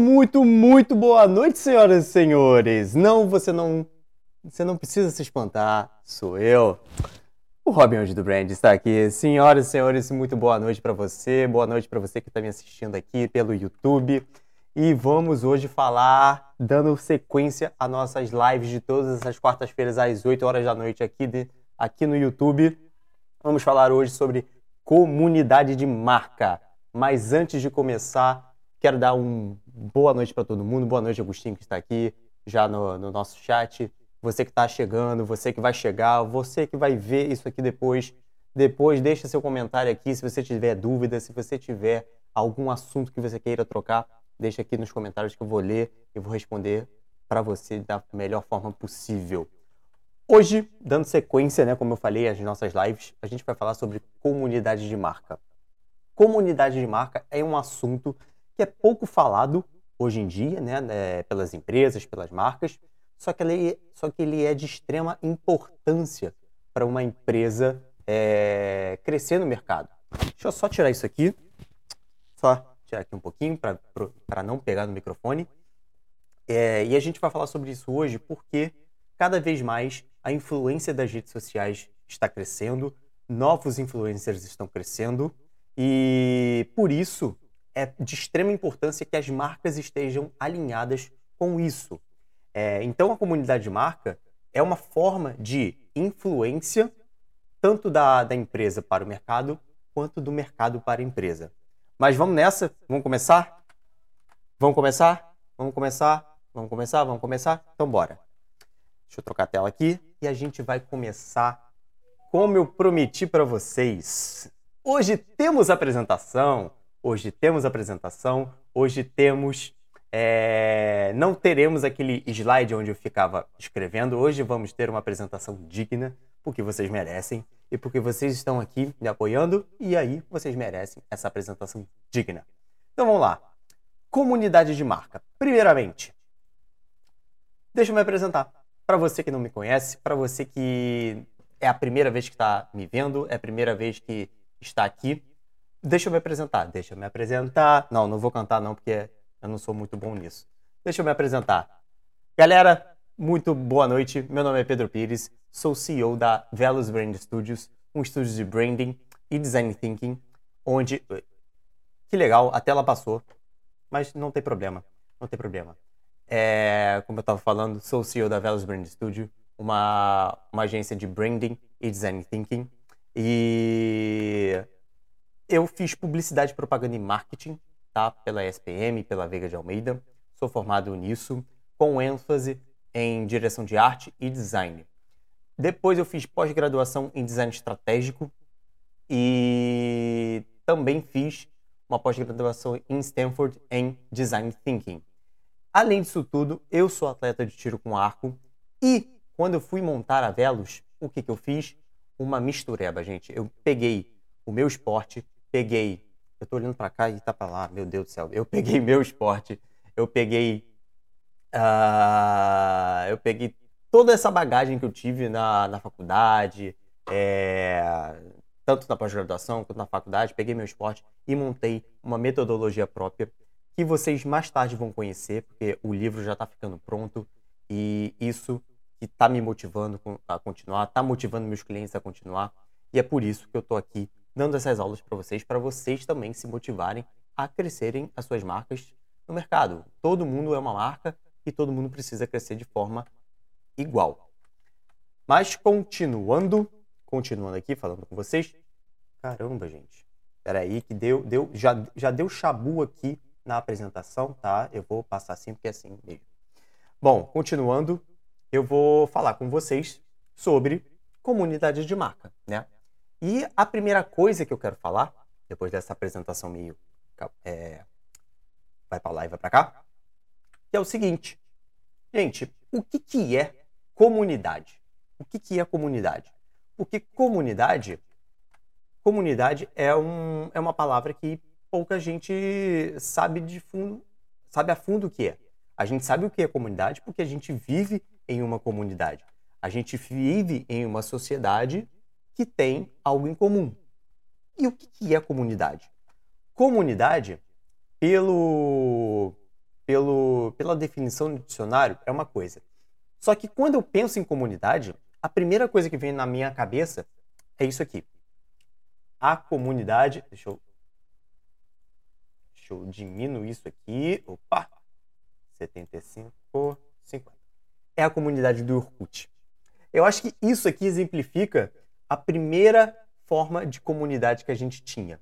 Muito, muito, boa noite, senhoras e senhores. Não, você não, você não precisa se espantar. Sou eu. O Robin hoje do Brand está aqui. Senhoras e senhores, muito boa noite para você. Boa noite para você que está me assistindo aqui pelo YouTube. E vamos hoje falar, dando sequência a nossas lives de todas as quartas-feiras às 8 horas da noite aqui, de, aqui no YouTube. Vamos falar hoje sobre comunidade de marca. Mas antes de começar, quero dar uma boa noite para todo mundo. Boa noite, Agostinho, que está aqui já no, no nosso chat. Você que está chegando, você que vai chegar, você que vai ver isso aqui depois. Depois, deixa seu comentário aqui se você tiver dúvida, se você tiver algum assunto que você queira trocar, deixa aqui nos comentários que eu vou ler e vou responder para você da melhor forma possível. Hoje, dando sequência, né, como eu falei, às nossas lives, a gente vai falar sobre comunidade de marca comunidade de marca é um assunto que é pouco falado hoje em dia, né, né, pelas empresas, pelas marcas, só que ele, só que ele é de extrema importância para uma empresa é, crescer no mercado. Deixa eu só tirar isso aqui, só tirar aqui um pouquinho para não pegar no microfone. É, e a gente vai falar sobre isso hoje porque cada vez mais a influência das redes sociais está crescendo, novos influencers estão crescendo e por isso é de extrema importância que as marcas estejam alinhadas com isso. É, então, a comunidade de marca é uma forma de influência tanto da, da empresa para o mercado quanto do mercado para a empresa. Mas vamos nessa? Vamos começar? Vamos começar? Vamos começar? Vamos começar? Vamos começar? Então, bora. Deixa eu trocar a tela aqui e a gente vai começar como eu prometi para vocês. Hoje temos apresentação, hoje temos apresentação, hoje temos. É... Não teremos aquele slide onde eu ficava escrevendo. Hoje vamos ter uma apresentação digna, porque vocês merecem e porque vocês estão aqui me apoiando e aí vocês merecem essa apresentação digna. Então vamos lá. Comunidade de marca. Primeiramente, deixa eu me apresentar. Para você que não me conhece, para você que é a primeira vez que está me vendo, é a primeira vez que está aqui. Deixa eu me apresentar, deixa eu me apresentar. Não, não vou cantar não, porque eu não sou muito bom nisso. Deixa eu me apresentar. Galera, muito boa noite. Meu nome é Pedro Pires, sou CEO da Velos Brand Studios, um estúdio de branding e design thinking, onde que legal, a tela passou, mas não tem problema, não tem problema. É, como eu estava falando, sou CEO da Velos Brand Studio, uma, uma agência de branding e design thinking. E eu fiz publicidade, propaganda e marketing, tá? Pela SPM, pela Veiga de Almeida. Sou formado nisso, com ênfase em direção de arte e design. Depois eu fiz pós-graduação em design estratégico e também fiz uma pós-graduação em Stanford em design thinking. Além disso tudo, eu sou atleta de tiro com arco e quando eu fui montar a Velos, o que, que eu fiz? uma mistureba, gente. Eu peguei o meu esporte, peguei. Eu tô olhando para cá e tá para lá, meu Deus do céu. Eu peguei meu esporte, eu peguei. Uh, eu peguei toda essa bagagem que eu tive na, na faculdade, é, tanto na pós-graduação quanto na faculdade, peguei meu esporte e montei uma metodologia própria que vocês mais tarde vão conhecer, porque o livro já está ficando pronto e isso que está me motivando a continuar, está motivando meus clientes a continuar. E é por isso que eu estou aqui dando essas aulas para vocês, para vocês também se motivarem a crescerem as suas marcas no mercado. Todo mundo é uma marca e todo mundo precisa crescer de forma igual. Mas continuando, continuando aqui falando com vocês. Caramba, gente. Espera aí que deu, deu, já, já deu chabu aqui na apresentação, tá? Eu vou passar assim porque é assim mesmo. Bom, continuando, eu vou falar com vocês sobre comunidade de marca, né? E a primeira coisa que eu quero falar, depois dessa apresentação meio é, vai para lá e vai para cá, é o seguinte, gente, o que, que é comunidade? O que, que é comunidade? Porque comunidade, comunidade é, um, é uma palavra que pouca gente sabe de fundo, sabe a fundo o que é. A gente sabe o que é comunidade porque a gente vive em uma comunidade. A gente vive em uma sociedade que tem algo em comum. E o que é comunidade? Comunidade, pelo, pelo, pela definição do dicionário, é uma coisa. Só que quando eu penso em comunidade, a primeira coisa que vem na minha cabeça é isso aqui. A comunidade. Deixa eu. Deixa eu diminuir isso aqui. Opa! 75, 50. É a comunidade do Orkut. Eu acho que isso aqui exemplifica a primeira forma de comunidade que a gente tinha,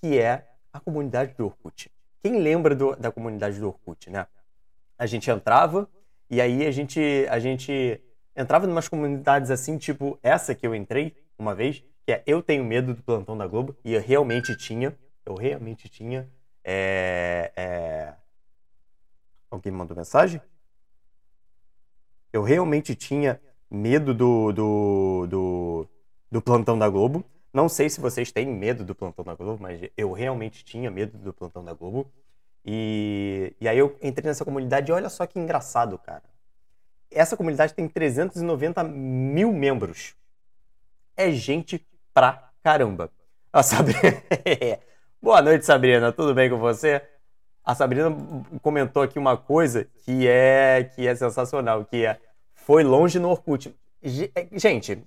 que é a comunidade do Orkut. Quem lembra do, da comunidade do Orkut, né? A gente entrava e aí a gente, a gente entrava em umas comunidades assim, tipo essa que eu entrei uma vez, que é Eu Tenho Medo do Plantão da Globo, e eu realmente tinha, eu realmente tinha. É, é... Alguém mandou mensagem? Eu realmente tinha medo do, do, do, do Plantão da Globo. Não sei se vocês têm medo do Plantão da Globo, mas eu realmente tinha medo do Plantão da Globo. E, e aí eu entrei nessa comunidade e olha só que engraçado, cara. Essa comunidade tem 390 mil membros. É gente pra caramba. A Sabrina. Boa noite, Sabrina. Tudo bem com você? A Sabrina comentou aqui uma coisa que é que é sensacional, que é foi longe no Orkut. Gente,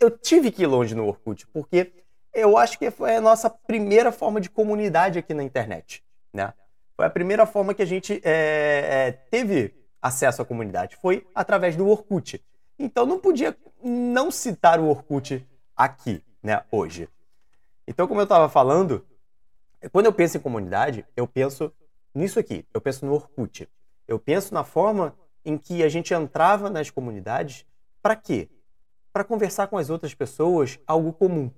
eu tive que ir longe no Orkut, porque eu acho que foi a nossa primeira forma de comunidade aqui na internet, né? Foi a primeira forma que a gente é, é, teve acesso à comunidade, foi através do Orkut. Então não podia não citar o Orkut aqui, né, hoje. Então, como eu estava falando, quando eu penso em comunidade, eu penso nisso aqui, eu penso no Orkut. Eu penso na forma em que a gente entrava nas comunidades para quê? Para conversar com as outras pessoas algo comum.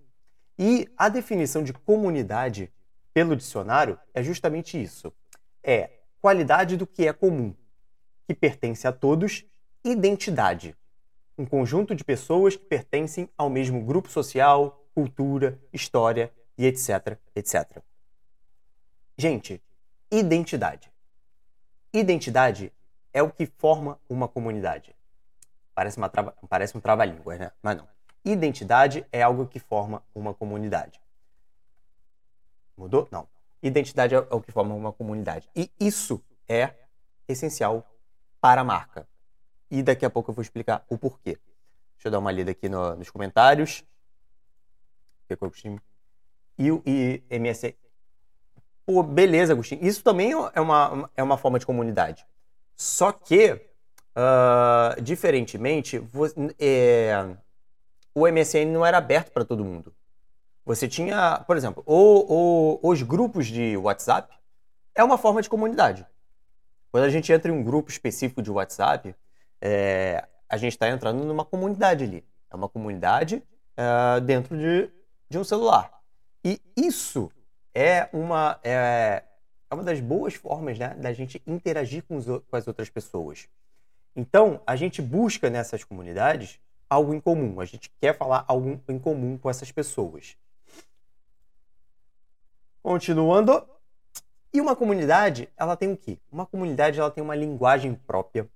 E a definição de comunidade pelo dicionário é justamente isso. É qualidade do que é comum, que pertence a todos, identidade. Um conjunto de pessoas que pertencem ao mesmo grupo social, cultura, história e etc, etc. Gente, identidade. Identidade é o que forma uma comunidade. Parece, uma parece um trava-língua, né? Mas não. Identidade é algo que forma uma comunidade. Mudou? Não. Identidade é o que forma uma comunidade. E isso é essencial para a marca. E daqui a pouco eu vou explicar o porquê. Deixa eu dar uma lida aqui no, nos comentários. E o MS. Pô, beleza, Agostinho. Isso também é uma, é uma forma de comunidade. Só que Uh, diferentemente, é, o MSN não era aberto para todo mundo. Você tinha, por exemplo, o, o, os grupos de WhatsApp é uma forma de comunidade. Quando a gente entra em um grupo específico de WhatsApp, é, a gente está entrando numa comunidade ali. É uma comunidade é, dentro de, de um celular. E isso é uma, é, é uma das boas formas né, da gente interagir com, os, com as outras pessoas. Então, a gente busca nessas comunidades algo em comum. A gente quer falar algo em comum com essas pessoas. Continuando. E uma comunidade, ela tem o quê? Uma comunidade, ela tem uma linguagem própria,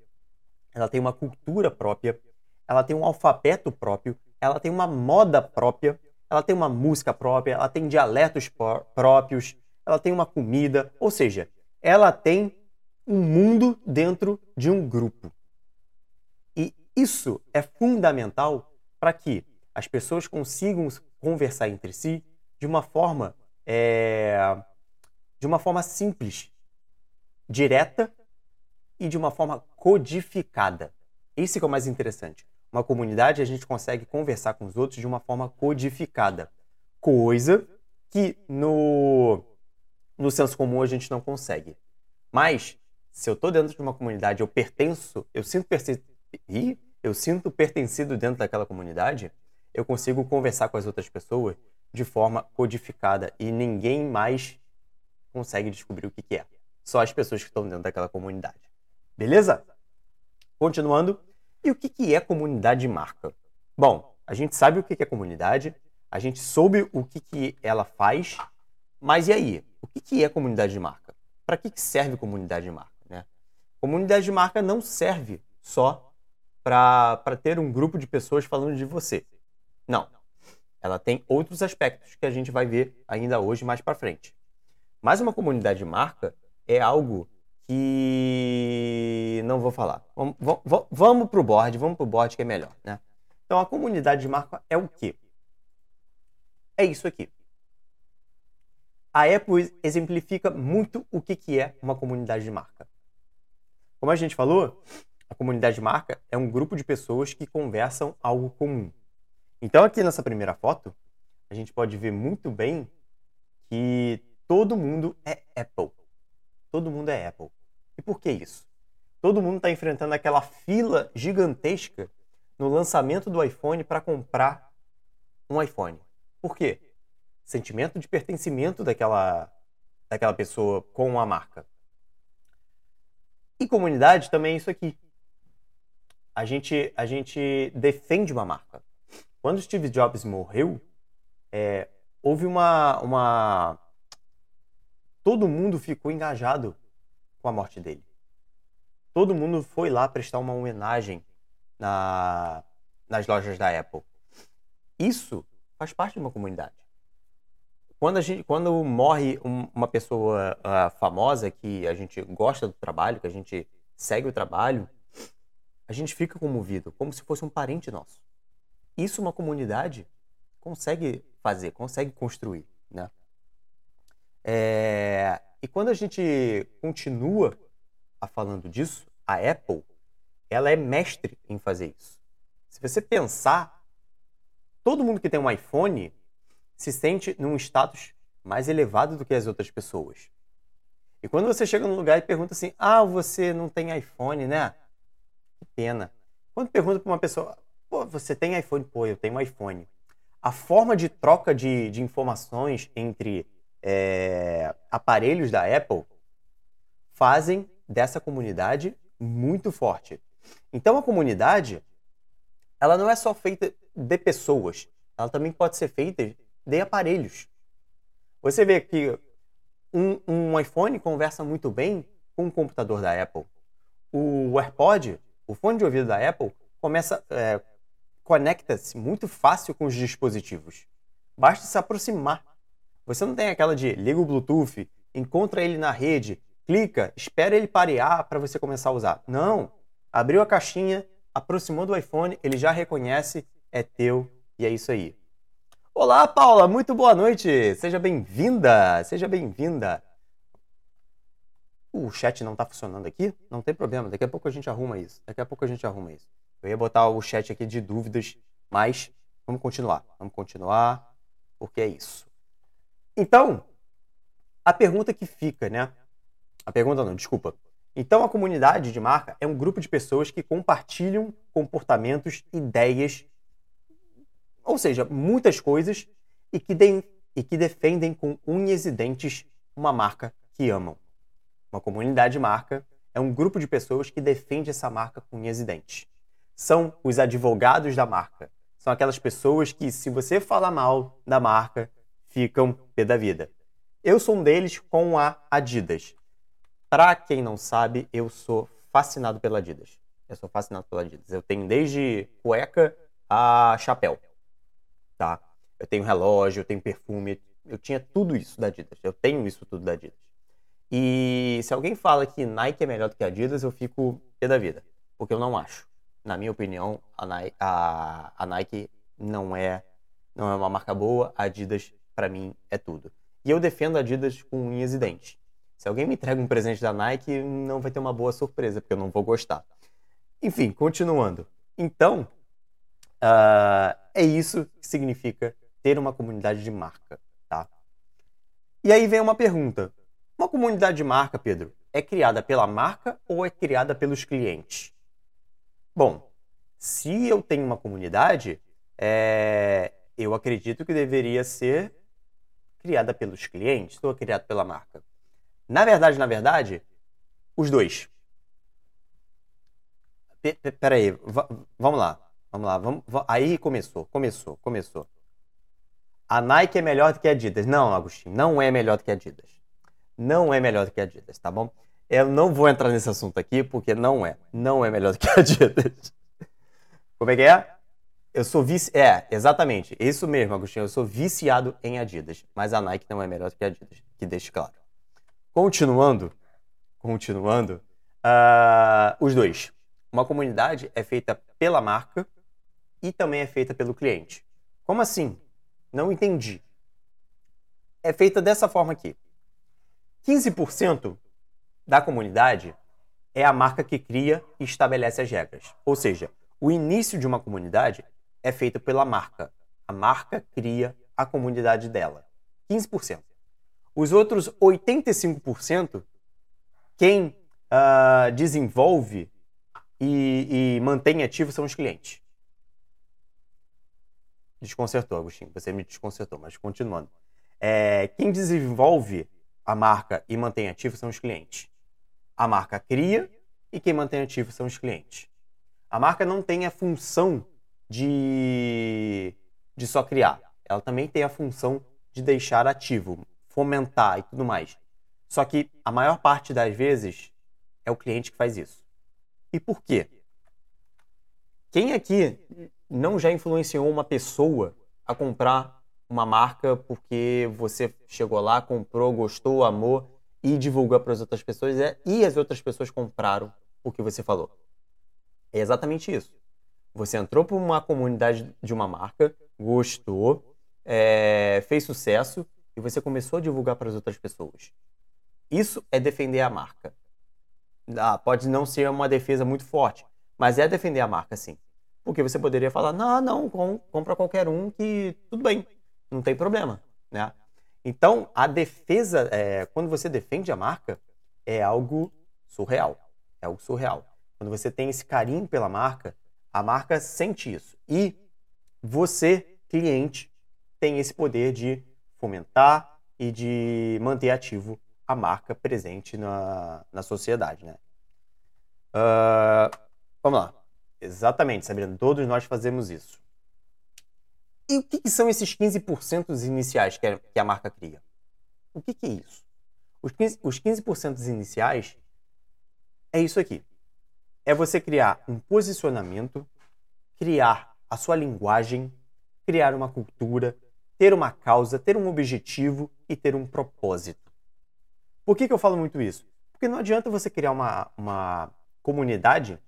ela tem uma cultura própria, ela tem um alfabeto próprio, ela tem uma moda própria, ela tem uma música própria, ela tem dialetos próprios, ela tem uma comida, ou seja, ela tem um mundo dentro de um grupo. Isso é fundamental para que as pessoas consigam conversar entre si de uma forma é, de uma forma simples, direta e de uma forma codificada. Esse é o mais interessante. Uma comunidade a gente consegue conversar com os outros de uma forma codificada, coisa que no no senso comum a gente não consegue. Mas se eu estou dentro de uma comunidade, eu pertenço, eu sinto perce eu sinto pertencido dentro daquela comunidade, eu consigo conversar com as outras pessoas de forma codificada e ninguém mais consegue descobrir o que, que é. Só as pessoas que estão dentro daquela comunidade. Beleza? Continuando. E o que, que é comunidade de marca? Bom, a gente sabe o que, que é comunidade, a gente soube o que, que ela faz, mas e aí? O que, que é comunidade de marca? Para que, que serve comunidade de marca? Né? Comunidade de marca não serve só para ter um grupo de pessoas falando de você. Não. Ela tem outros aspectos que a gente vai ver ainda hoje mais para frente. Mas uma comunidade de marca é algo que não vou falar. Vamos, para o board, vamos para o board que é melhor, né? Então a comunidade de marca é o quê? É isso aqui. A Apple exemplifica muito o que, que é uma comunidade de marca. Como a gente falou, a comunidade de marca é um grupo de pessoas que conversam algo comum. Então aqui nessa primeira foto, a gente pode ver muito bem que todo mundo é Apple. Todo mundo é Apple. E por que isso? Todo mundo está enfrentando aquela fila gigantesca no lançamento do iPhone para comprar um iPhone. Por quê? Sentimento de pertencimento daquela, daquela pessoa com a marca. E comunidade também é isso aqui. A gente, a gente defende uma marca. Quando Steve Jobs morreu, é, houve uma, uma. Todo mundo ficou engajado com a morte dele. Todo mundo foi lá prestar uma homenagem na, nas lojas da Apple. Isso faz parte de uma comunidade. Quando, a gente, quando morre um, uma pessoa uh, famosa que a gente gosta do trabalho, que a gente segue o trabalho, a gente fica comovido, como se fosse um parente nosso. Isso uma comunidade consegue fazer, consegue construir, né? É... E quando a gente continua a falando disso, a Apple, ela é mestre em fazer isso. Se você pensar, todo mundo que tem um iPhone se sente num status mais elevado do que as outras pessoas. E quando você chega num lugar e pergunta assim: "Ah, você não tem iPhone, né?" Que pena. Quando pergunta para uma pessoa: "Pô, você tem iPhone?" "Pô, eu tenho um iPhone." A forma de troca de, de informações entre é, aparelhos da Apple fazem dessa comunidade muito forte. Então a comunidade ela não é só feita de pessoas, ela também pode ser feita de aparelhos. Você vê que um, um iPhone conversa muito bem com o computador da Apple. O AirPod, o fone de ouvido da Apple, começa é, conecta-se muito fácil com os dispositivos. Basta se aproximar. Você não tem aquela de liga o Bluetooth, encontra ele na rede, clica, espera ele parear para você começar a usar. Não. Abriu a caixinha, aproximou do iPhone, ele já reconhece, é teu e é isso aí. Olá, Paula, muito boa noite. Seja bem-vinda, seja bem-vinda. O chat não está funcionando aqui? Não tem problema, daqui a pouco a gente arruma isso. Daqui a pouco a gente arruma isso. Eu ia botar o chat aqui de dúvidas, mas vamos continuar. Vamos continuar, porque é isso. Então, a pergunta que fica, né? A pergunta não, desculpa. Então, a comunidade de marca é um grupo de pessoas que compartilham comportamentos, ideias, ou seja, muitas coisas e que, de, e que defendem com unhas e dentes uma marca que amam. Uma comunidade de marca é um grupo de pessoas que defende essa marca com unhas e dentes. São os advogados da marca. São aquelas pessoas que, se você falar mal da marca, ficam pé da vida. Eu sou um deles com a Adidas. Para quem não sabe, eu sou fascinado pela Adidas. Eu sou fascinado pela Adidas. Eu tenho desde cueca a chapéu, tá? Eu tenho relógio, eu tenho perfume, eu tinha tudo isso da Adidas. Eu tenho isso tudo da Adidas. E se alguém fala que Nike é melhor do que Adidas, eu fico pé da vida, porque eu não acho. Na minha opinião, a Nike, a, a Nike não é não é uma marca boa, a Adidas para mim é tudo. E eu defendo a Adidas com unhas e dentes. Se alguém me entrega um presente da Nike, não vai ter uma boa surpresa, porque eu não vou gostar. Enfim, continuando. Então, uh, é isso que significa ter uma comunidade de marca, tá? E aí vem uma pergunta. Uma comunidade de marca, Pedro, é criada pela marca ou é criada pelos clientes? Bom, se eu tenho uma comunidade, é... eu acredito que deveria ser criada pelos clientes ou criada pela marca. Na verdade, na verdade, os dois. P peraí, vamos lá. Vamos lá. Vamos, aí começou, começou, começou. A Nike é melhor do que a Adidas. Não, Agostinho, não é melhor do que a Adidas. Não é melhor do que a Adidas, tá bom? Eu não vou entrar nesse assunto aqui porque não é. Não é melhor do que a Adidas. Como é que é? Eu sou vice. É, exatamente. Isso mesmo, Agostinho. Eu sou viciado em Adidas. Mas a Nike não é melhor do que a Adidas. Que deixe claro. Continuando, continuando, uh, os dois. Uma comunidade é feita pela marca e também é feita pelo cliente. Como assim? Não entendi. É feita dessa forma aqui. 15% da comunidade é a marca que cria e estabelece as regras. Ou seja, o início de uma comunidade é feito pela marca. A marca cria a comunidade dela. 15%. Os outros 85%, quem uh, desenvolve e, e mantém ativo são os clientes. Desconcertou, Agostinho. Você me desconcertou, mas continuando. É, quem desenvolve a marca e mantém ativo são os clientes. A marca cria e quem mantém ativo são os clientes. A marca não tem a função de, de só criar. Ela também tem a função de deixar ativo, fomentar e tudo mais. Só que a maior parte das vezes é o cliente que faz isso. E por quê? Quem aqui não já influenciou uma pessoa a comprar uma marca porque você chegou lá, comprou, gostou, amou e divulgou para as outras pessoas é, e as outras pessoas compraram o que você falou? É exatamente isso. Você entrou para uma comunidade de uma marca, gostou, é, fez sucesso e você começou a divulgar para as outras pessoas. Isso é defender a marca. Ah, pode não ser uma defesa muito forte, mas é defender a marca sim. Porque você poderia falar, não, não, com, compra qualquer um que tudo bem, não tem problema, né? Então, a defesa, é, quando você defende a marca, é algo surreal. É algo surreal. Quando você tem esse carinho pela marca, a marca sente isso. E você, cliente, tem esse poder de fomentar e de manter ativo a marca presente na, na sociedade, né? Uh, vamos lá. Exatamente, Sabrina. Todos nós fazemos isso. E o que, que são esses 15% iniciais que a, que a, marca cria? O que, que é isso? Os 15%, os 15 iniciais é isso aqui. É você criar um posicionamento, criar a sua linguagem, criar uma cultura, ter uma causa, ter um objetivo e ter um propósito. Por que, que eu falo muito isso? Porque não adianta você criar uma, uma comunidade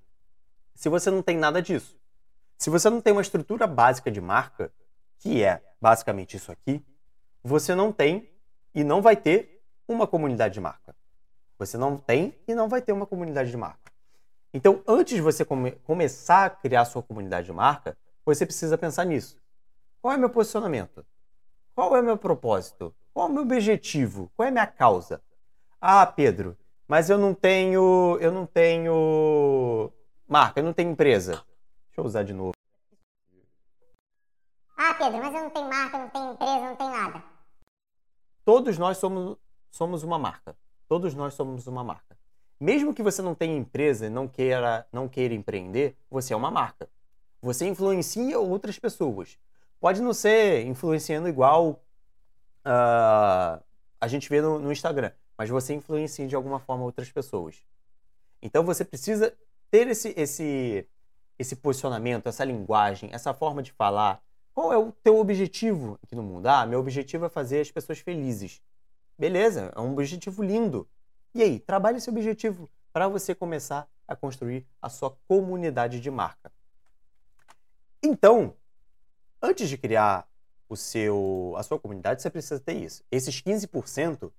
se você não tem nada disso. Se você não tem uma estrutura básica de marca, que é basicamente isso aqui, você não tem e não vai ter uma comunidade de marca. Você não tem e não vai ter uma comunidade de marca. Então, antes de você come começar a criar sua comunidade de marca, você precisa pensar nisso. Qual é meu posicionamento? Qual é meu propósito? Qual é o meu objetivo? Qual é a minha causa? Ah, Pedro, mas eu não tenho, eu não tenho marca, eu não tenho empresa. Deixa eu usar de novo. Ah, Pedro, mas eu não tenho marca, não tenho empresa, não tenho nada. Todos nós somos, somos uma marca. Todos nós somos uma marca. Mesmo que você não tenha empresa e não queira, não queira empreender, você é uma marca. Você influencia outras pessoas. Pode não ser influenciando igual uh, a gente vê no, no Instagram, mas você influencia de alguma forma outras pessoas. Então você precisa ter esse, esse, esse posicionamento, essa linguagem, essa forma de falar. Qual é o teu objetivo aqui no mundo? Ah, meu objetivo é fazer as pessoas felizes. Beleza, é um objetivo lindo. E aí, trabalhe esse objetivo para você começar a construir a sua comunidade de marca. Então, antes de criar o seu, a sua comunidade, você precisa ter isso. Esses 15%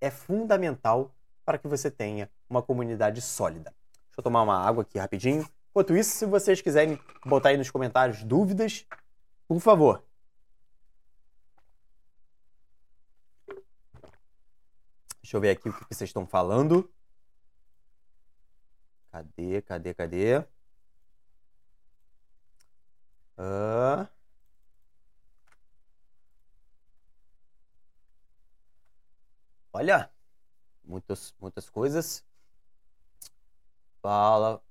é fundamental para que você tenha uma comunidade sólida. Deixa eu tomar uma água aqui rapidinho. Enquanto isso, se vocês quiserem botar aí nos comentários dúvidas, por favor. Deixa eu ver aqui o que vocês estão falando. Cadê, cadê, cadê? Olha, muitas, muitas coisas. Fala.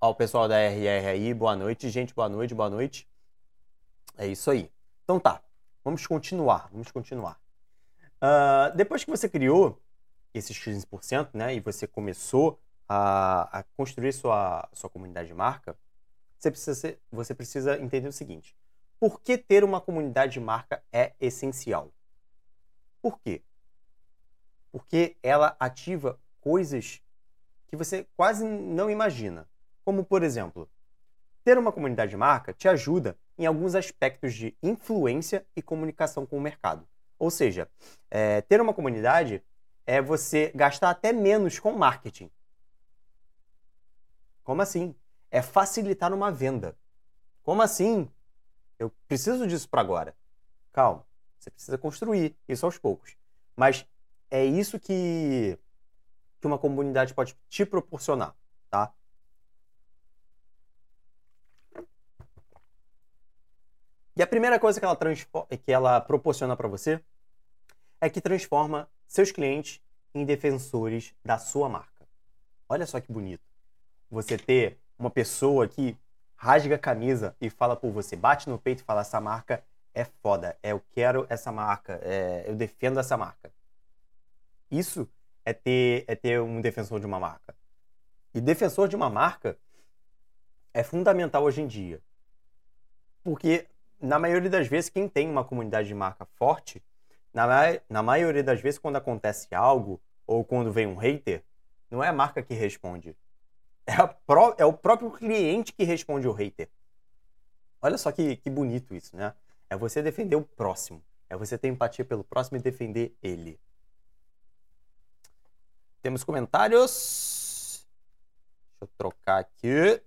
Ó, o pessoal da RR aí, boa noite, gente, boa noite, boa noite. É isso aí. Então tá, vamos continuar, vamos continuar. Uh, depois que você criou esses 15%, né, e você começou a, a construir sua, sua comunidade de marca, você precisa, ser, você precisa entender o seguinte: por que ter uma comunidade de marca é essencial? Por quê? porque ela ativa coisas que você quase não imagina. Como, por exemplo, ter uma comunidade de marca te ajuda em alguns aspectos de influência e comunicação com o mercado. Ou seja, é, ter uma comunidade é você gastar até menos com marketing. Como assim? É facilitar uma venda. Como assim? Eu preciso disso para agora. Calma, você precisa construir isso aos poucos. Mas é isso que, que uma comunidade pode te proporcionar, tá? E a primeira coisa que ela, que ela proporciona para você é que transforma seus clientes em defensores da sua marca. Olha só que bonito. Você ter uma pessoa que rasga a camisa e fala por você, bate no peito e fala: essa marca é foda, é, eu quero essa marca, é, eu defendo essa marca. Isso é ter, é ter um defensor de uma marca. E defensor de uma marca é fundamental hoje em dia. Porque, na maioria das vezes, quem tem uma comunidade de marca forte, na, na maioria das vezes, quando acontece algo, ou quando vem um hater, não é a marca que responde. É, é o próprio cliente que responde o hater. Olha só que, que bonito isso, né? É você defender o próximo. É você ter empatia pelo próximo e defender ele. Temos comentários. Deixa eu trocar aqui.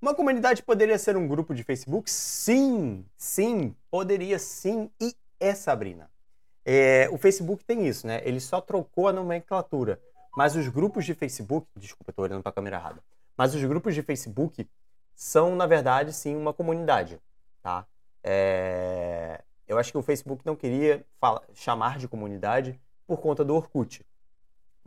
Uma comunidade poderia ser um grupo de Facebook? Sim, sim, poderia sim. E é, Sabrina? É, o Facebook tem isso, né? Ele só trocou a nomenclatura. Mas os grupos de Facebook. Desculpa, estou olhando para a câmera errada. Mas os grupos de Facebook são, na verdade, sim, uma comunidade. Tá? É, eu acho que o Facebook não queria chamar de comunidade por conta do Orkut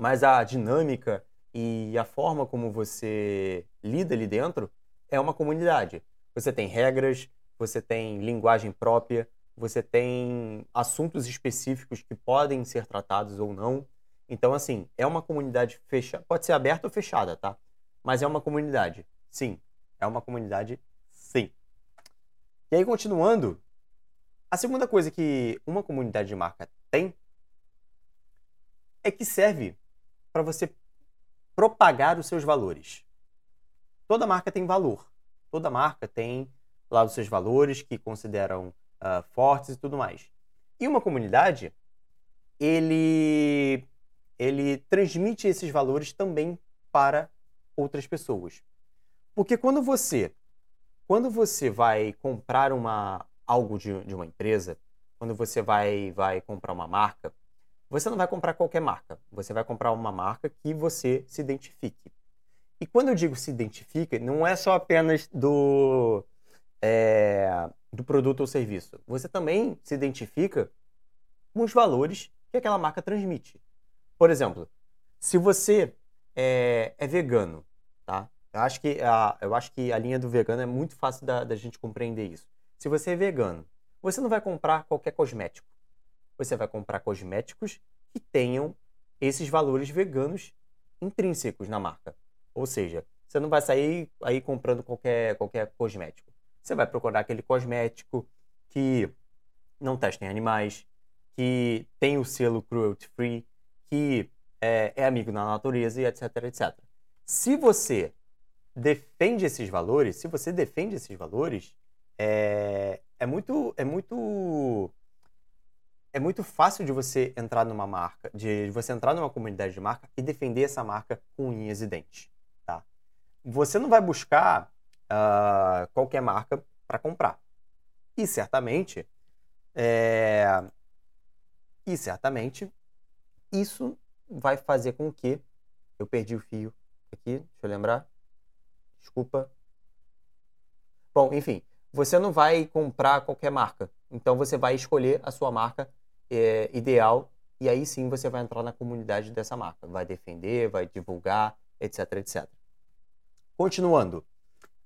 mas a dinâmica e a forma como você lida ali dentro é uma comunidade. Você tem regras, você tem linguagem própria, você tem assuntos específicos que podem ser tratados ou não. Então, assim, é uma comunidade fechada. Pode ser aberta ou fechada, tá? Mas é uma comunidade. Sim. É uma comunidade, sim. E aí, continuando, a segunda coisa que uma comunidade de marca tem é que serve para você propagar os seus valores. Toda marca tem valor. Toda marca tem lá os seus valores que consideram uh, fortes e tudo mais. E uma comunidade, ele, ele transmite esses valores também para outras pessoas. Porque quando você, quando você vai comprar uma, algo de, de uma empresa, quando você vai, vai comprar uma marca, você não vai comprar qualquer marca. Você vai comprar uma marca que você se identifique. E quando eu digo se identifica, não é só apenas do, é, do produto ou serviço. Você também se identifica com os valores que aquela marca transmite. Por exemplo, se você é, é vegano, tá? Eu acho, que a, eu acho que a linha do vegano é muito fácil da, da gente compreender isso. Se você é vegano, você não vai comprar qualquer cosmético você vai comprar cosméticos que tenham esses valores veganos intrínsecos na marca. Ou seja, você não vai sair aí comprando qualquer, qualquer cosmético. Você vai procurar aquele cosmético que não testa em animais, que tem o selo cruelty free, que é, é amigo da natureza e etc, etc. Se você defende esses valores, se você defende esses valores, é, é muito, é muito é muito fácil de você entrar numa marca, de você entrar numa comunidade de marca e defender essa marca com unhas e dentes? Você não vai buscar uh, qualquer marca para comprar. E certamente, é... e certamente, isso vai fazer com que eu perdi o fio aqui, deixa eu lembrar. Desculpa. Bom, enfim, você não vai comprar qualquer marca. Então você vai escolher a sua marca é, ideal e aí sim você vai entrar na comunidade dessa marca, vai defender, vai divulgar, etc, etc. Continuando,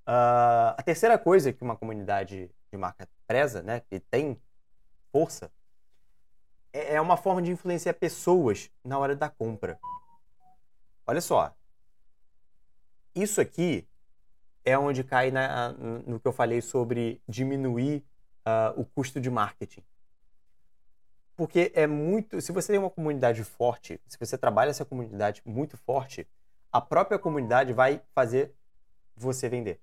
uh, a terceira coisa que uma comunidade de marca preza, né, que tem força, é, é uma forma de influenciar pessoas na hora da compra. Olha só, isso aqui é onde cai na, no que eu falei sobre diminuir uh, o custo de marketing. Porque é muito. Se você tem uma comunidade forte, se você trabalha essa comunidade muito forte, a própria comunidade vai fazer você vender.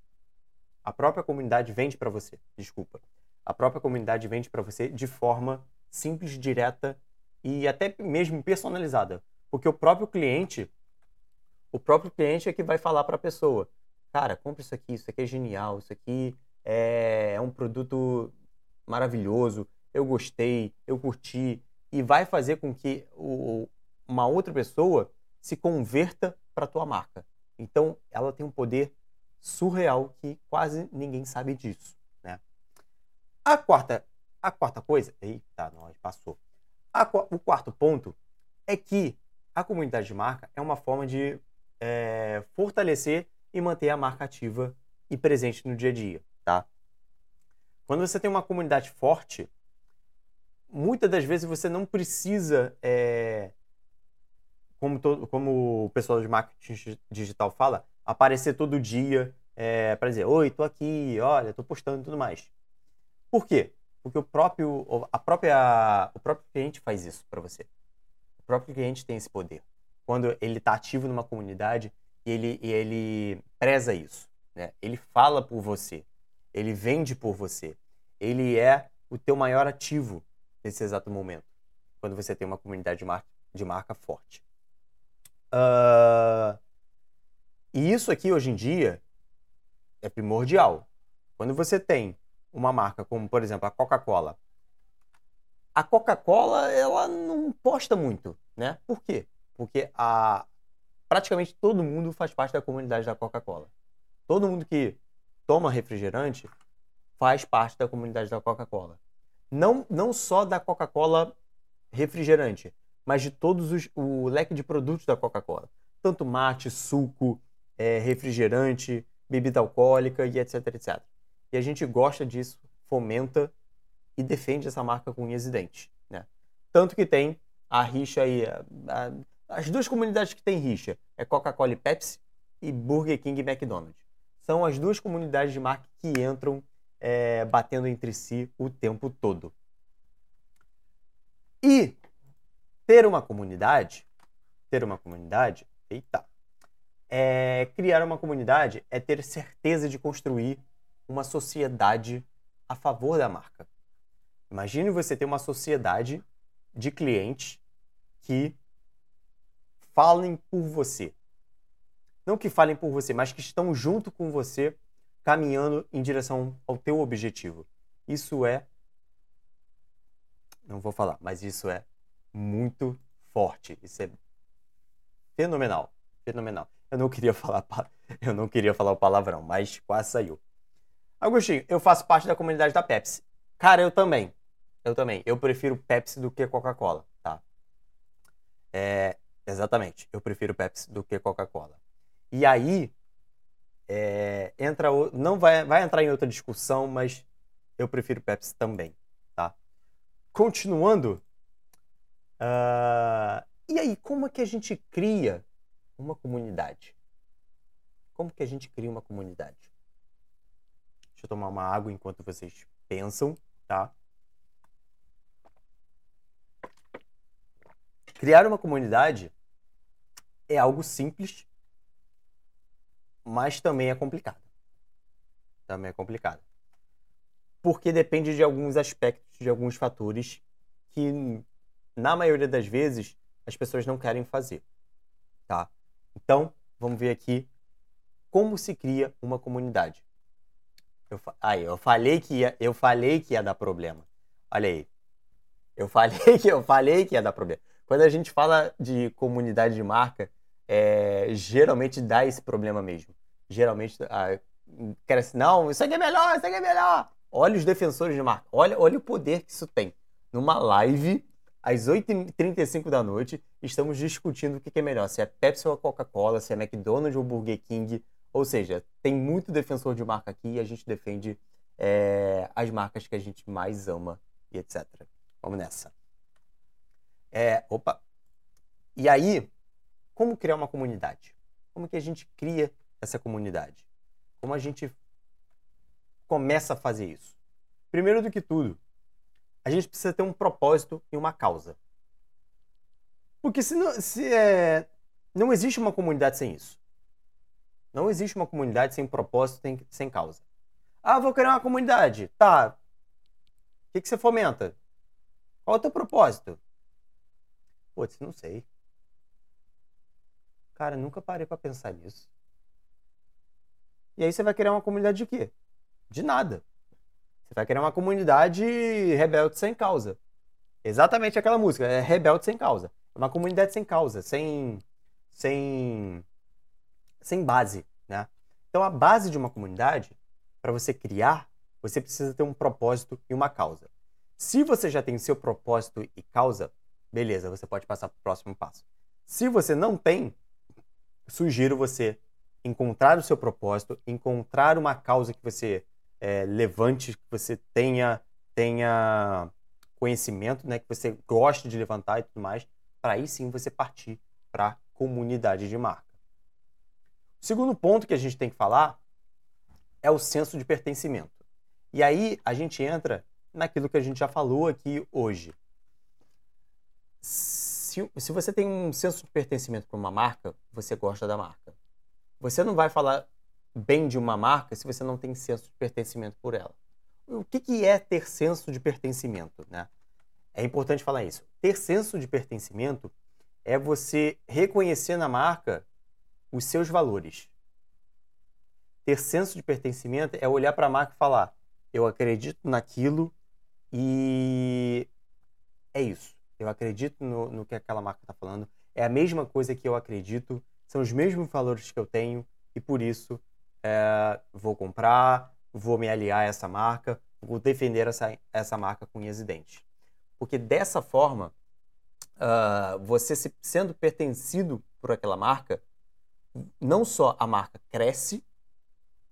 A própria comunidade vende para você. Desculpa. A própria comunidade vende para você de forma simples, direta e até mesmo personalizada. Porque o próprio cliente, o próprio cliente é que vai falar para a pessoa: cara, compra isso aqui, isso aqui é genial, isso aqui é, é um produto maravilhoso, eu gostei, eu curti, e vai fazer com que o, uma outra pessoa se converta para a tua marca. Então, ela tem um poder surreal que quase ninguém sabe disso, né? A quarta, a quarta coisa, eita, nós passou. A, o quarto ponto é que a comunidade de marca é uma forma de é, fortalecer e manter a marca ativa e presente no dia a dia, tá? Quando você tem uma comunidade forte, muitas das vezes você não precisa, é, como, todo, como o pessoal de marketing digital fala, aparecer todo dia é, para dizer, oi, tô aqui, olha, tô postando e tudo mais. Por quê? Porque o próprio, a própria, o próprio cliente faz isso para você. O próprio cliente tem esse poder. Quando ele está ativo numa comunidade ele, ele preza isso. Né? Ele fala por você. Ele vende por você. Ele é o teu maior ativo nesse exato momento. Quando você tem uma comunidade de marca, de marca forte. Uh, e isso aqui, hoje em dia, é primordial. Quando você tem uma marca como, por exemplo, a Coca-Cola. A Coca-Cola, ela não posta muito, né? Por quê? Porque a, praticamente todo mundo faz parte da comunidade da Coca-Cola. Todo mundo que toma refrigerante faz parte da comunidade da Coca-Cola. Não, não só da Coca-Cola refrigerante, mas de todos os, o leque de produtos da Coca-Cola. Tanto mate, suco, é, refrigerante, bebida alcoólica e etc, etc. E a gente gosta disso, fomenta e defende essa marca com unhas e dentes. Né? Tanto que tem a rixa aí, a, a, as duas comunidades que tem rixa é Coca-Cola e Pepsi e Burger King e McDonald's. São as duas comunidades de marca que entram é, batendo entre si o tempo todo. E ter uma comunidade, ter uma comunidade, eita, é, criar uma comunidade é ter certeza de construir uma sociedade a favor da marca. Imagine você ter uma sociedade de clientes que falem por você. Não que falem por você, mas que estão junto com você, caminhando em direção ao teu objetivo. Isso é não vou falar, mas isso é muito forte. Isso é fenomenal, fenomenal. Eu não queria falar, eu não queria falar o palavrão, mas quase saiu. Agostinho, eu faço parte da comunidade da Pepsi. Cara, eu também. Eu também. Eu prefiro Pepsi do que Coca-Cola, tá? É, exatamente. Eu prefiro Pepsi do que Coca-Cola. E aí, é, entra não vai, vai entrar em outra discussão, mas eu prefiro Pepsi também, tá? Continuando. Uh, e aí, como é que a gente cria uma comunidade? Como que a gente cria uma comunidade? Deixa eu tomar uma água enquanto vocês pensam, tá? Criar uma comunidade é algo simples, mas também é complicado. Também é complicado. Porque depende de alguns aspectos, de alguns fatores que, na maioria das vezes, as pessoas não querem fazer. Tá? Então, vamos ver aqui como se cria uma comunidade. Eu, aí, eu falei que ia, eu falei que ia dar problema. Olha aí. Eu falei que eu falei que ia dar problema. Quando a gente fala de comunidade de marca, é, geralmente dá esse problema mesmo. Geralmente, ah, cresce, não, isso aqui é melhor, isso aqui é melhor. Olha os defensores de marca, olha, olha o poder que isso tem. Numa live, às 8h35 da noite, estamos discutindo o que é melhor, se é Pepsi ou Coca-Cola, se é McDonald's ou Burger King, ou seja, tem muito defensor de marca aqui e a gente defende é, as marcas que a gente mais ama e etc. Vamos nessa. É, opa. E aí, como criar uma comunidade? Como que a gente cria essa comunidade? Como a gente começa a fazer isso? Primeiro do que tudo, a gente precisa ter um propósito e uma causa. Porque se não, se, é, não existe uma comunidade sem isso. Não existe uma comunidade sem propósito, sem, sem causa. Ah, vou criar uma comunidade. Tá. O que, que você fomenta? Qual é o teu propósito? Putz, não sei. Cara, nunca parei para pensar nisso. E aí você vai criar uma comunidade de quê? De nada. Você vai criar uma comunidade rebelde sem causa. Exatamente aquela música, é rebelde sem causa. Uma comunidade sem causa, sem sem sem base, né? Então a base de uma comunidade, para você criar, você precisa ter um propósito e uma causa. Se você já tem seu propósito e causa, beleza, você pode passar para o próximo passo. Se você não tem, sugiro você encontrar o seu propósito, encontrar uma causa que você é, levante, que você tenha, tenha conhecimento, né, que você goste de levantar e tudo mais, para aí sim você partir para comunidade de marca. O segundo ponto que a gente tem que falar é o senso de pertencimento. E aí a gente entra naquilo que a gente já falou aqui hoje. Se, se você tem um senso de pertencimento para uma marca, você gosta da marca. Você não vai falar bem de uma marca se você não tem senso de pertencimento por ela. O que, que é ter senso de pertencimento? Né? É importante falar isso. Ter senso de pertencimento é você reconhecer na marca os seus valores. Ter senso de pertencimento é olhar para a marca e falar: eu acredito naquilo e é isso. Eu acredito no, no que aquela marca está falando. É a mesma coisa que eu acredito, são os mesmos valores que eu tenho e por isso é, vou comprar, vou me aliar a essa marca, vou defender essa, essa marca com unhas e dentes. Porque dessa forma, uh, você se, sendo pertencido por aquela marca, não só a marca cresce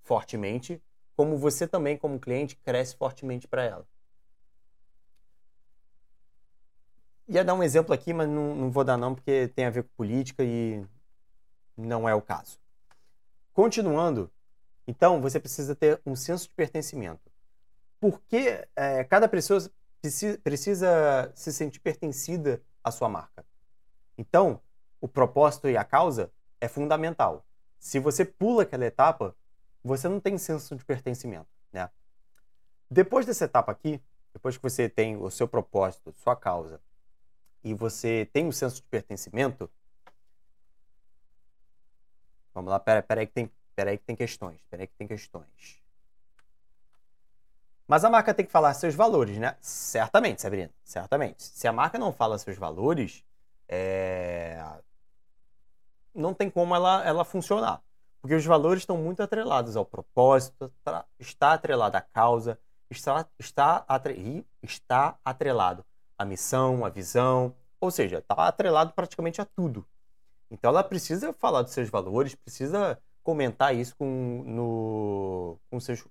fortemente, como você também, como cliente, cresce fortemente para ela. Ia dar um exemplo aqui, mas não, não vou dar não, porque tem a ver com política e não é o caso. Continuando, então, você precisa ter um senso de pertencimento. Porque é, cada pessoa precisa, precisa se sentir pertencida à sua marca. Então, o propósito e a causa é fundamental. Se você pula aquela etapa, você não tem senso de pertencimento, né? Depois dessa etapa aqui, depois que você tem o seu propósito, sua causa, e você tem o senso de pertencimento, vamos lá, pera, pera que tem Espera aí que tem questões. Espera aí que tem questões. Mas a marca tem que falar seus valores, né? Certamente, Sabrina. Certamente. Se a marca não fala seus valores, é... não tem como ela, ela funcionar. Porque os valores estão muito atrelados ao propósito, está atrelado à causa, está, está, atre... está atrelado à missão, à visão, ou seja, está atrelado praticamente a tudo. Então ela precisa falar dos seus valores, precisa comentar isso com, no, com, seus,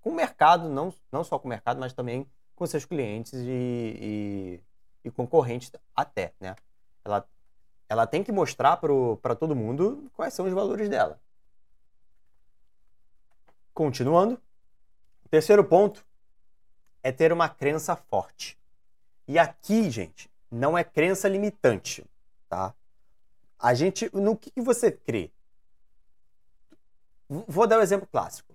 com o mercado, não, não só com o mercado, mas também com seus clientes e, e, e concorrentes até, né? Ela, ela tem que mostrar para todo mundo quais são os valores dela. Continuando, o terceiro ponto é ter uma crença forte. E aqui, gente, não é crença limitante, tá? A gente, no que, que você crê? Vou dar um exemplo clássico.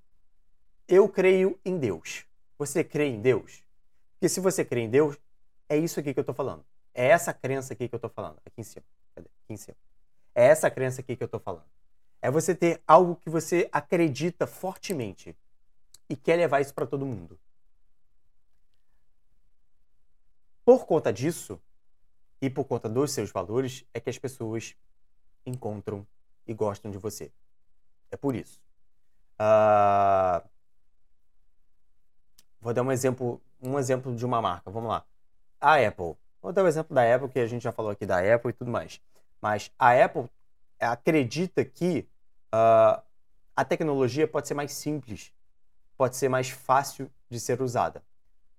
Eu creio em Deus. Você crê em Deus? Porque se você crê em Deus, é isso aqui que eu estou falando. É essa crença aqui que eu estou falando. Aqui em cima. Cadê? Aqui em cima. É essa crença aqui que eu estou falando. É você ter algo que você acredita fortemente e quer levar isso para todo mundo. Por conta disso e por conta dos seus valores é que as pessoas encontram e gostam de você. É por isso. Uh... Vou dar um exemplo, um exemplo de uma marca. Vamos lá. A Apple. Vou dar o um exemplo da Apple, que a gente já falou aqui da Apple e tudo mais. Mas a Apple acredita que uh, a tecnologia pode ser mais simples, pode ser mais fácil de ser usada.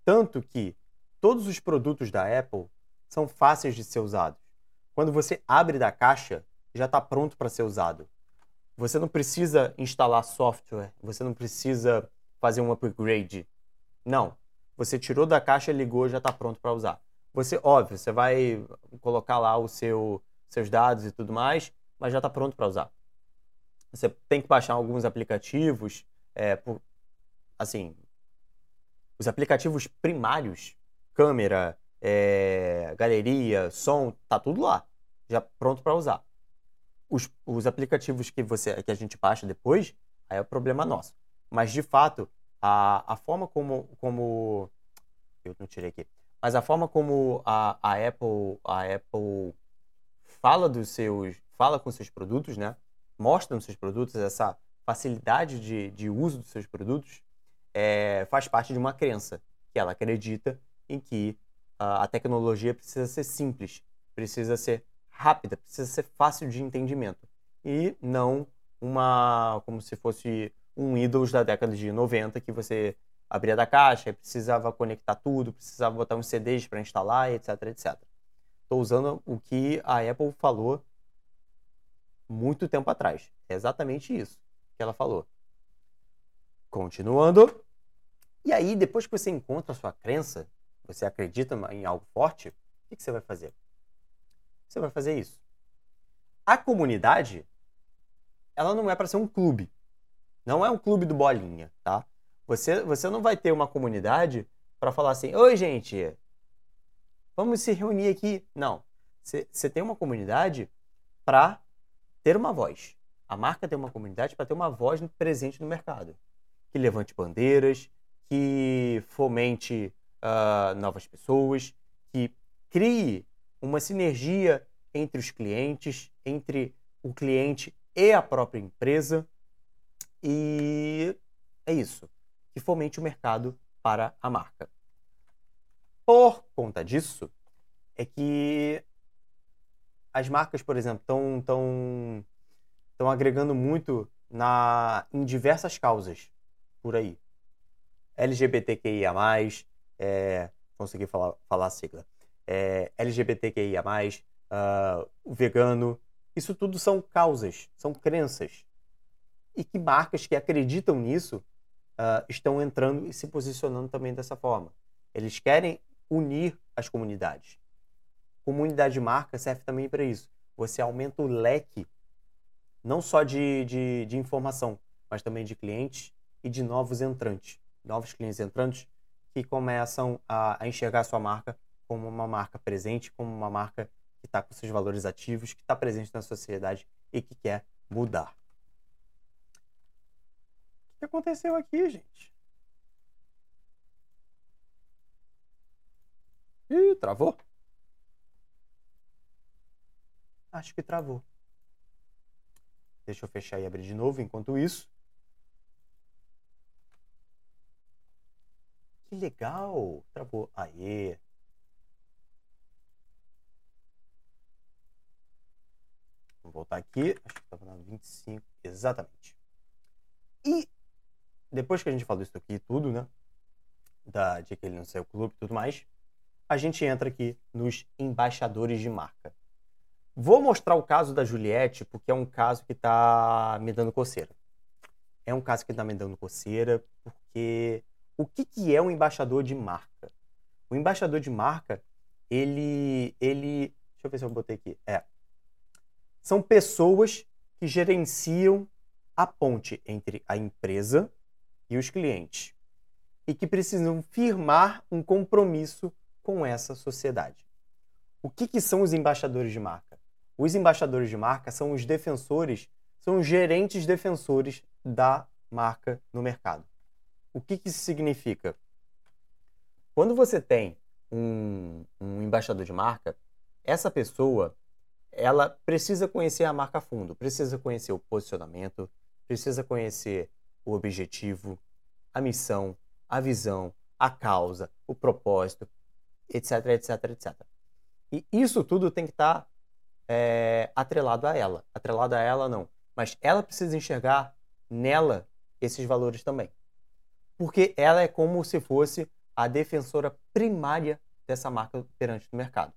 Tanto que todos os produtos da Apple são fáceis de ser usados. Quando você abre da caixa, já está pronto para ser usado. Você não precisa instalar software, você não precisa fazer um upgrade. Não. Você tirou da caixa, ligou, já está pronto para usar. Você, óbvio, você vai colocar lá os seu, seus dados e tudo mais, mas já está pronto para usar. Você tem que baixar alguns aplicativos, é, por, assim, os aplicativos primários, câmera, é, galeria, som, tá tudo lá, já pronto para usar. Os, os aplicativos que você que a gente baixa depois, aí é o problema nosso. Mas de fato, a, a forma como, como eu não tirei aqui, mas a forma como a, a Apple a Apple fala dos seus fala com seus produtos, né? Mostra nos seus produtos essa facilidade de, de uso dos seus produtos, é, faz parte de uma crença que ela acredita em que a tecnologia precisa ser simples, precisa ser rápida, precisa ser fácil de entendimento e não uma como se fosse um Windows da década de 90 que você abria da caixa precisava conectar tudo, precisava botar uns CDs para instalar, etc, etc. Estou usando o que a Apple falou muito tempo atrás. É exatamente isso que ela falou. Continuando. E aí, depois que você encontra a sua crença, você acredita em algo forte, o que você vai fazer? Você vai fazer isso. A comunidade, ela não é para ser um clube. Não é um clube do bolinha, tá? Você, você não vai ter uma comunidade para falar assim, oi gente, vamos se reunir aqui. Não. Você, tem uma comunidade para ter uma voz. A marca tem uma comunidade para ter uma voz presente no mercado. Que levante bandeiras, que fomente uh, novas pessoas, que crie uma sinergia entre os clientes, entre o cliente e a própria empresa. E é isso, que fomente o mercado para a marca. Por conta disso, é que as marcas, por exemplo, estão tão, tão agregando muito na, em diversas causas por aí. LGBTQIA+, é, consegui falar, falar a sigla, é, LGBTQIA+, uh, o vegano, isso tudo são causas, são crenças. E que marcas que acreditam nisso uh, estão entrando e se posicionando também dessa forma. Eles querem unir as comunidades. Comunidade de marca serve também para isso. Você aumenta o leque, não só de, de, de informação, mas também de clientes e de novos entrantes. Novos clientes entrantes que começam a, a enxergar a sua marca como uma marca presente, como uma marca que está com seus valores ativos, que está presente na sociedade e que quer mudar. O que aconteceu aqui, gente? Ih, travou? Acho que travou. Deixa eu fechar e abrir de novo enquanto isso. Que legal! Travou. Aê! Vamos voltar aqui. Acho que estava na 25. Exatamente. E depois que a gente falou isso aqui tudo, né? Da, de que ele não saiu clube e tudo mais, a gente entra aqui nos embaixadores de marca. Vou mostrar o caso da Juliette, porque é um caso que está me dando coceira. É um caso que está me dando coceira, porque o que, que é um embaixador de marca? O embaixador de marca, ele, ele. Deixa eu ver se eu botei aqui. É. São pessoas que gerenciam a ponte entre a empresa e os clientes e que precisam firmar um compromisso com essa sociedade. O que, que são os embaixadores de marca? Os embaixadores de marca são os defensores, são os gerentes defensores da marca no mercado. O que, que isso significa? Quando você tem um, um embaixador de marca, essa pessoa ela precisa conhecer a marca a fundo, precisa conhecer o posicionamento, precisa conhecer o objetivo, a missão, a visão, a causa, o propósito, etc, etc, etc. E isso tudo tem que estar tá é, atrelado a ela. Atrelado a ela, não. Mas ela precisa enxergar nela esses valores também. Porque ela é como se fosse a defensora primária dessa marca perante o mercado.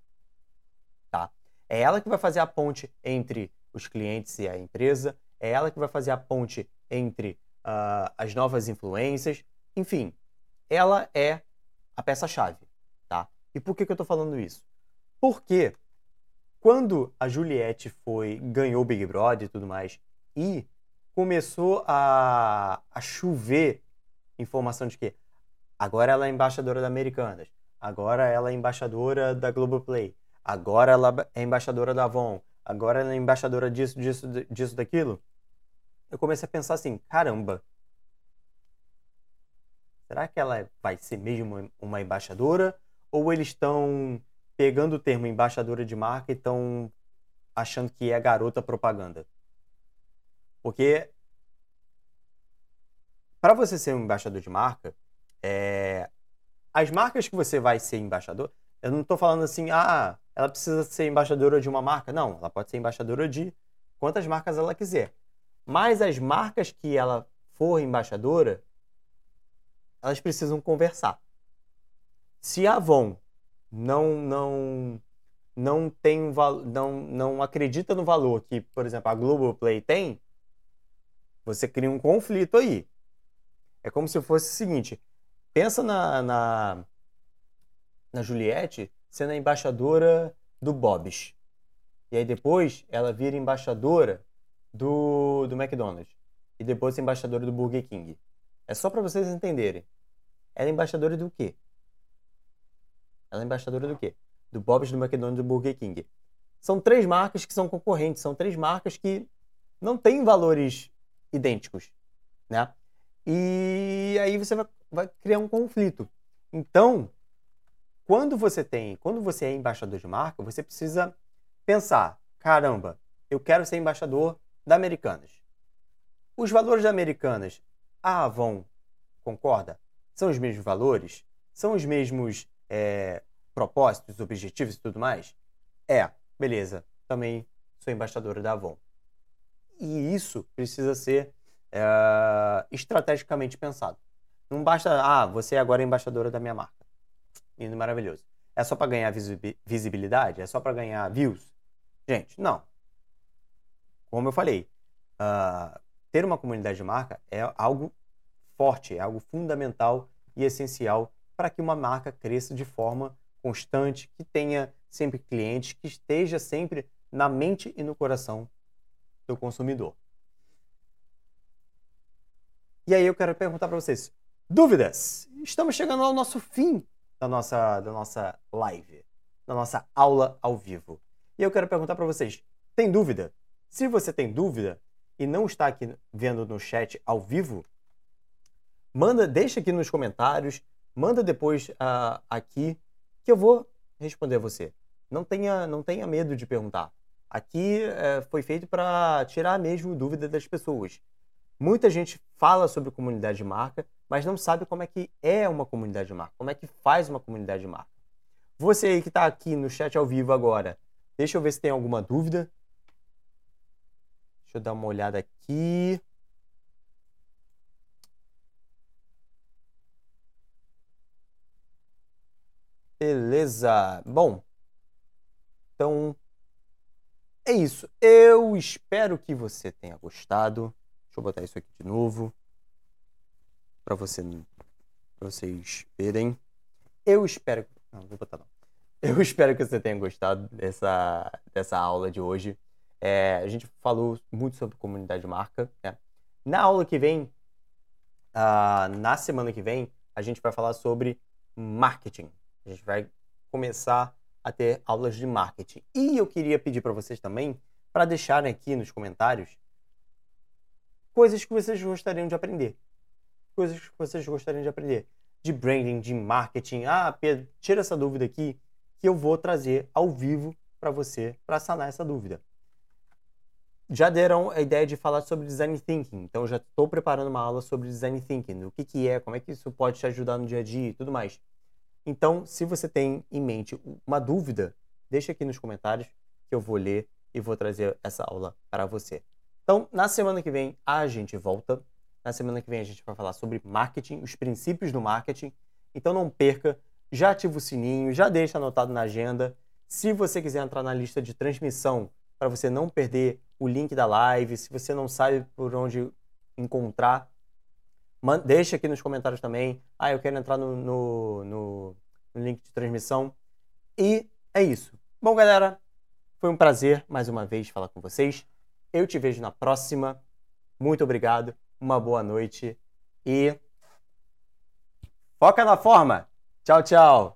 É ela que vai fazer a ponte entre os clientes e a empresa, é ela que vai fazer a ponte entre uh, as novas influências, enfim, ela é a peça-chave, tá? E por que, que eu estou falando isso? Porque quando a Juliette foi ganhou o Big Brother e tudo mais e começou a, a chover informação de que agora ela é embaixadora da Americanas, agora ela é embaixadora da Globoplay, agora ela é embaixadora da Avon, agora ela é embaixadora disso, disso, disso, daquilo. Eu comecei a pensar assim, caramba, será que ela vai ser mesmo uma embaixadora? Ou eles estão pegando o termo embaixadora de marca e estão achando que é garota propaganda? Porque para você ser um embaixador de marca, é... as marcas que você vai ser embaixador, eu não estou falando assim, ah, ela precisa ser embaixadora de uma marca. Não, ela pode ser embaixadora de quantas marcas ela quiser. Mas as marcas que ela for embaixadora, elas precisam conversar. Se a Avon não não não tem não não acredita no valor que, por exemplo, a Globoplay tem, você cria um conflito aí. É como se fosse o seguinte: pensa na, na, na Juliette sendo a embaixadora do Bob's. E aí depois ela vira embaixadora do, do McDonald's. E depois embaixadora do Burger King. É só para vocês entenderem. Ela é embaixadora do quê? Ela é embaixadora do quê? Do Bob's, do McDonald's e do Burger King. São três marcas que são concorrentes, são três marcas que não têm valores idênticos, né? E aí você vai, vai criar um conflito. Então, quando você tem, quando você é embaixador de marca, você precisa pensar, caramba, eu quero ser embaixador da Americanas. Os valores da Americanas, a Avon concorda? São os mesmos valores? São os mesmos é, propósitos, objetivos e tudo mais? É, beleza. Também sou embaixadora da Avon. E isso precisa ser é, estrategicamente pensado. Não basta, ah, você agora é embaixadora da minha marca. Lindo maravilhoso. É só para ganhar visibilidade? É só para ganhar views? Gente, não. Como eu falei, uh, ter uma comunidade de marca é algo forte, é algo fundamental e essencial para que uma marca cresça de forma constante, que tenha sempre clientes, que esteja sempre na mente e no coração do consumidor. E aí eu quero perguntar para vocês: dúvidas? Estamos chegando ao nosso fim da nossa, da nossa live, da nossa aula ao vivo. E eu quero perguntar para vocês: tem dúvida? Se você tem dúvida e não está aqui vendo no chat ao vivo, manda, deixa aqui nos comentários, manda depois uh, aqui que eu vou responder a você. Não tenha, não tenha medo de perguntar. Aqui uh, foi feito para tirar mesmo dúvida das pessoas. Muita gente fala sobre comunidade de marca, mas não sabe como é que é uma comunidade de marca, como é que faz uma comunidade de marca. Você aí que está aqui no chat ao vivo agora, deixa eu ver se tem alguma dúvida. Deixa eu dar uma olhada aqui. Beleza. Bom, então é isso. Eu espero que você tenha gostado. Deixa eu botar isso aqui de novo para você, vocês verem. Eu espero. Não, não vou botar não. Eu espero que você tenha gostado dessa, dessa aula de hoje. É, a gente falou muito sobre comunidade de marca. Né? Na aula que vem, uh, na semana que vem, a gente vai falar sobre marketing. A gente vai começar a ter aulas de marketing. E eu queria pedir para vocês também para deixarem aqui nos comentários coisas que vocês gostariam de aprender. Coisas que vocês gostariam de aprender. De branding, de marketing. Ah, Pedro, tira essa dúvida aqui que eu vou trazer ao vivo para você para sanar essa dúvida. Já deram a ideia de falar sobre design thinking, então já estou preparando uma aula sobre design thinking, o que, que é, como é que isso pode te ajudar no dia a dia e tudo mais. Então, se você tem em mente uma dúvida, deixa aqui nos comentários que eu vou ler e vou trazer essa aula para você. Então, na semana que vem, a gente volta. Na semana que vem, a gente vai falar sobre marketing, os princípios do marketing. Então, não perca, já ativa o sininho, já deixa anotado na agenda. Se você quiser entrar na lista de transmissão, para você não perder o link da live, se você não sabe por onde encontrar, deixa aqui nos comentários também. Ah, eu quero entrar no, no, no- no link de transmissão. E é isso. Bom, galera, foi um prazer mais uma vez falar com vocês. Eu te vejo na próxima. Muito obrigado. Uma boa noite e foca na forma. Tchau, tchau.